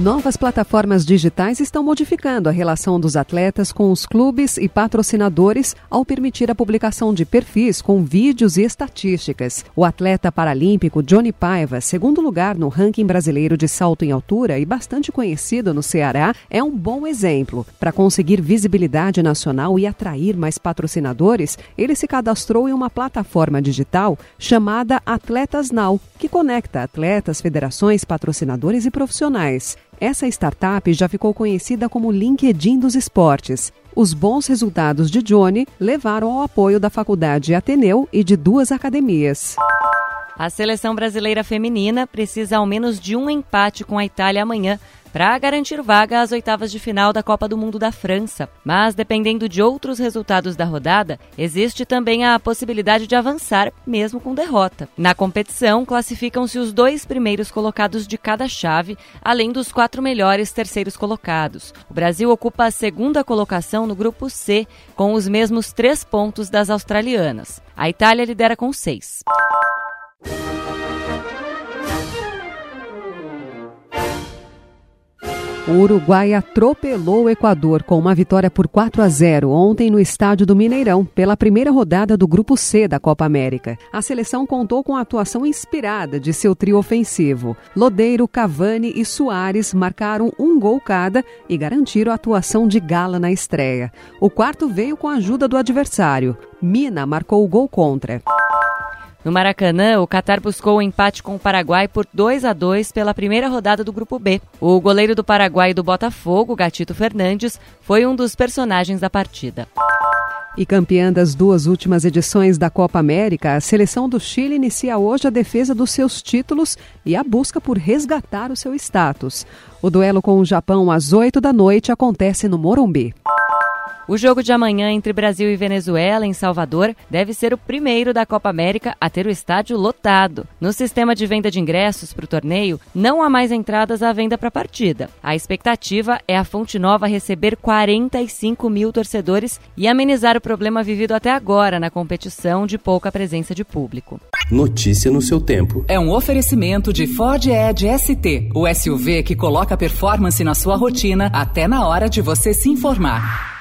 Novas plataformas digitais estão modificando a relação dos atletas com os clubes e patrocinadores ao permitir a publicação de perfis com vídeos e estatísticas. O atleta paralímpico Johnny Paiva, segundo lugar no ranking brasileiro de salto em altura e bastante conhecido no Ceará, é um bom exemplo. Para conseguir visibilidade nacional e atrair mais patrocinadores, ele se cadastrou em uma plataforma digital chamada Atletas Now, que conecta atletas, federações, patrocinadores e profissionais. Essa startup já ficou conhecida como LinkedIn dos esportes. Os bons resultados de Johnny levaram ao apoio da Faculdade Ateneu e de duas academias. A seleção brasileira feminina precisa ao menos de um empate com a Itália amanhã para garantir vaga às oitavas de final da Copa do Mundo da França. Mas, dependendo de outros resultados da rodada, existe também a possibilidade de avançar, mesmo com derrota. Na competição, classificam-se os dois primeiros colocados de cada chave, além dos quatro melhores terceiros colocados. O Brasil ocupa a segunda colocação no grupo C, com os mesmos três pontos das australianas. A Itália lidera com seis. O Uruguai atropelou o Equador com uma vitória por 4 a 0 ontem no estádio do Mineirão, pela primeira rodada do Grupo C da Copa América. A seleção contou com a atuação inspirada de seu trio ofensivo. Lodeiro, Cavani e Soares marcaram um gol cada e garantiram a atuação de gala na estreia. O quarto veio com a ajuda do adversário. Mina marcou o gol contra. No Maracanã, o Catar buscou o empate com o Paraguai por 2 a 2 pela primeira rodada do Grupo B. O goleiro do Paraguai do Botafogo, Gatito Fernandes, foi um dos personagens da partida. E campeã das duas últimas edições da Copa América, a seleção do Chile inicia hoje a defesa dos seus títulos e a busca por resgatar o seu status. O duelo com o Japão às 8 da noite acontece no Morumbi. O jogo de amanhã entre Brasil e Venezuela, em Salvador, deve ser o primeiro da Copa América a ter o estádio lotado. No sistema de venda de ingressos para o torneio, não há mais entradas à venda para a partida. A expectativa é a Fonte Nova receber 45 mil torcedores e amenizar o problema vivido até agora na competição de pouca presença de público. Notícia no seu tempo. É um oferecimento de Ford Edge ST, o SUV que coloca performance na sua rotina até na hora de você se informar.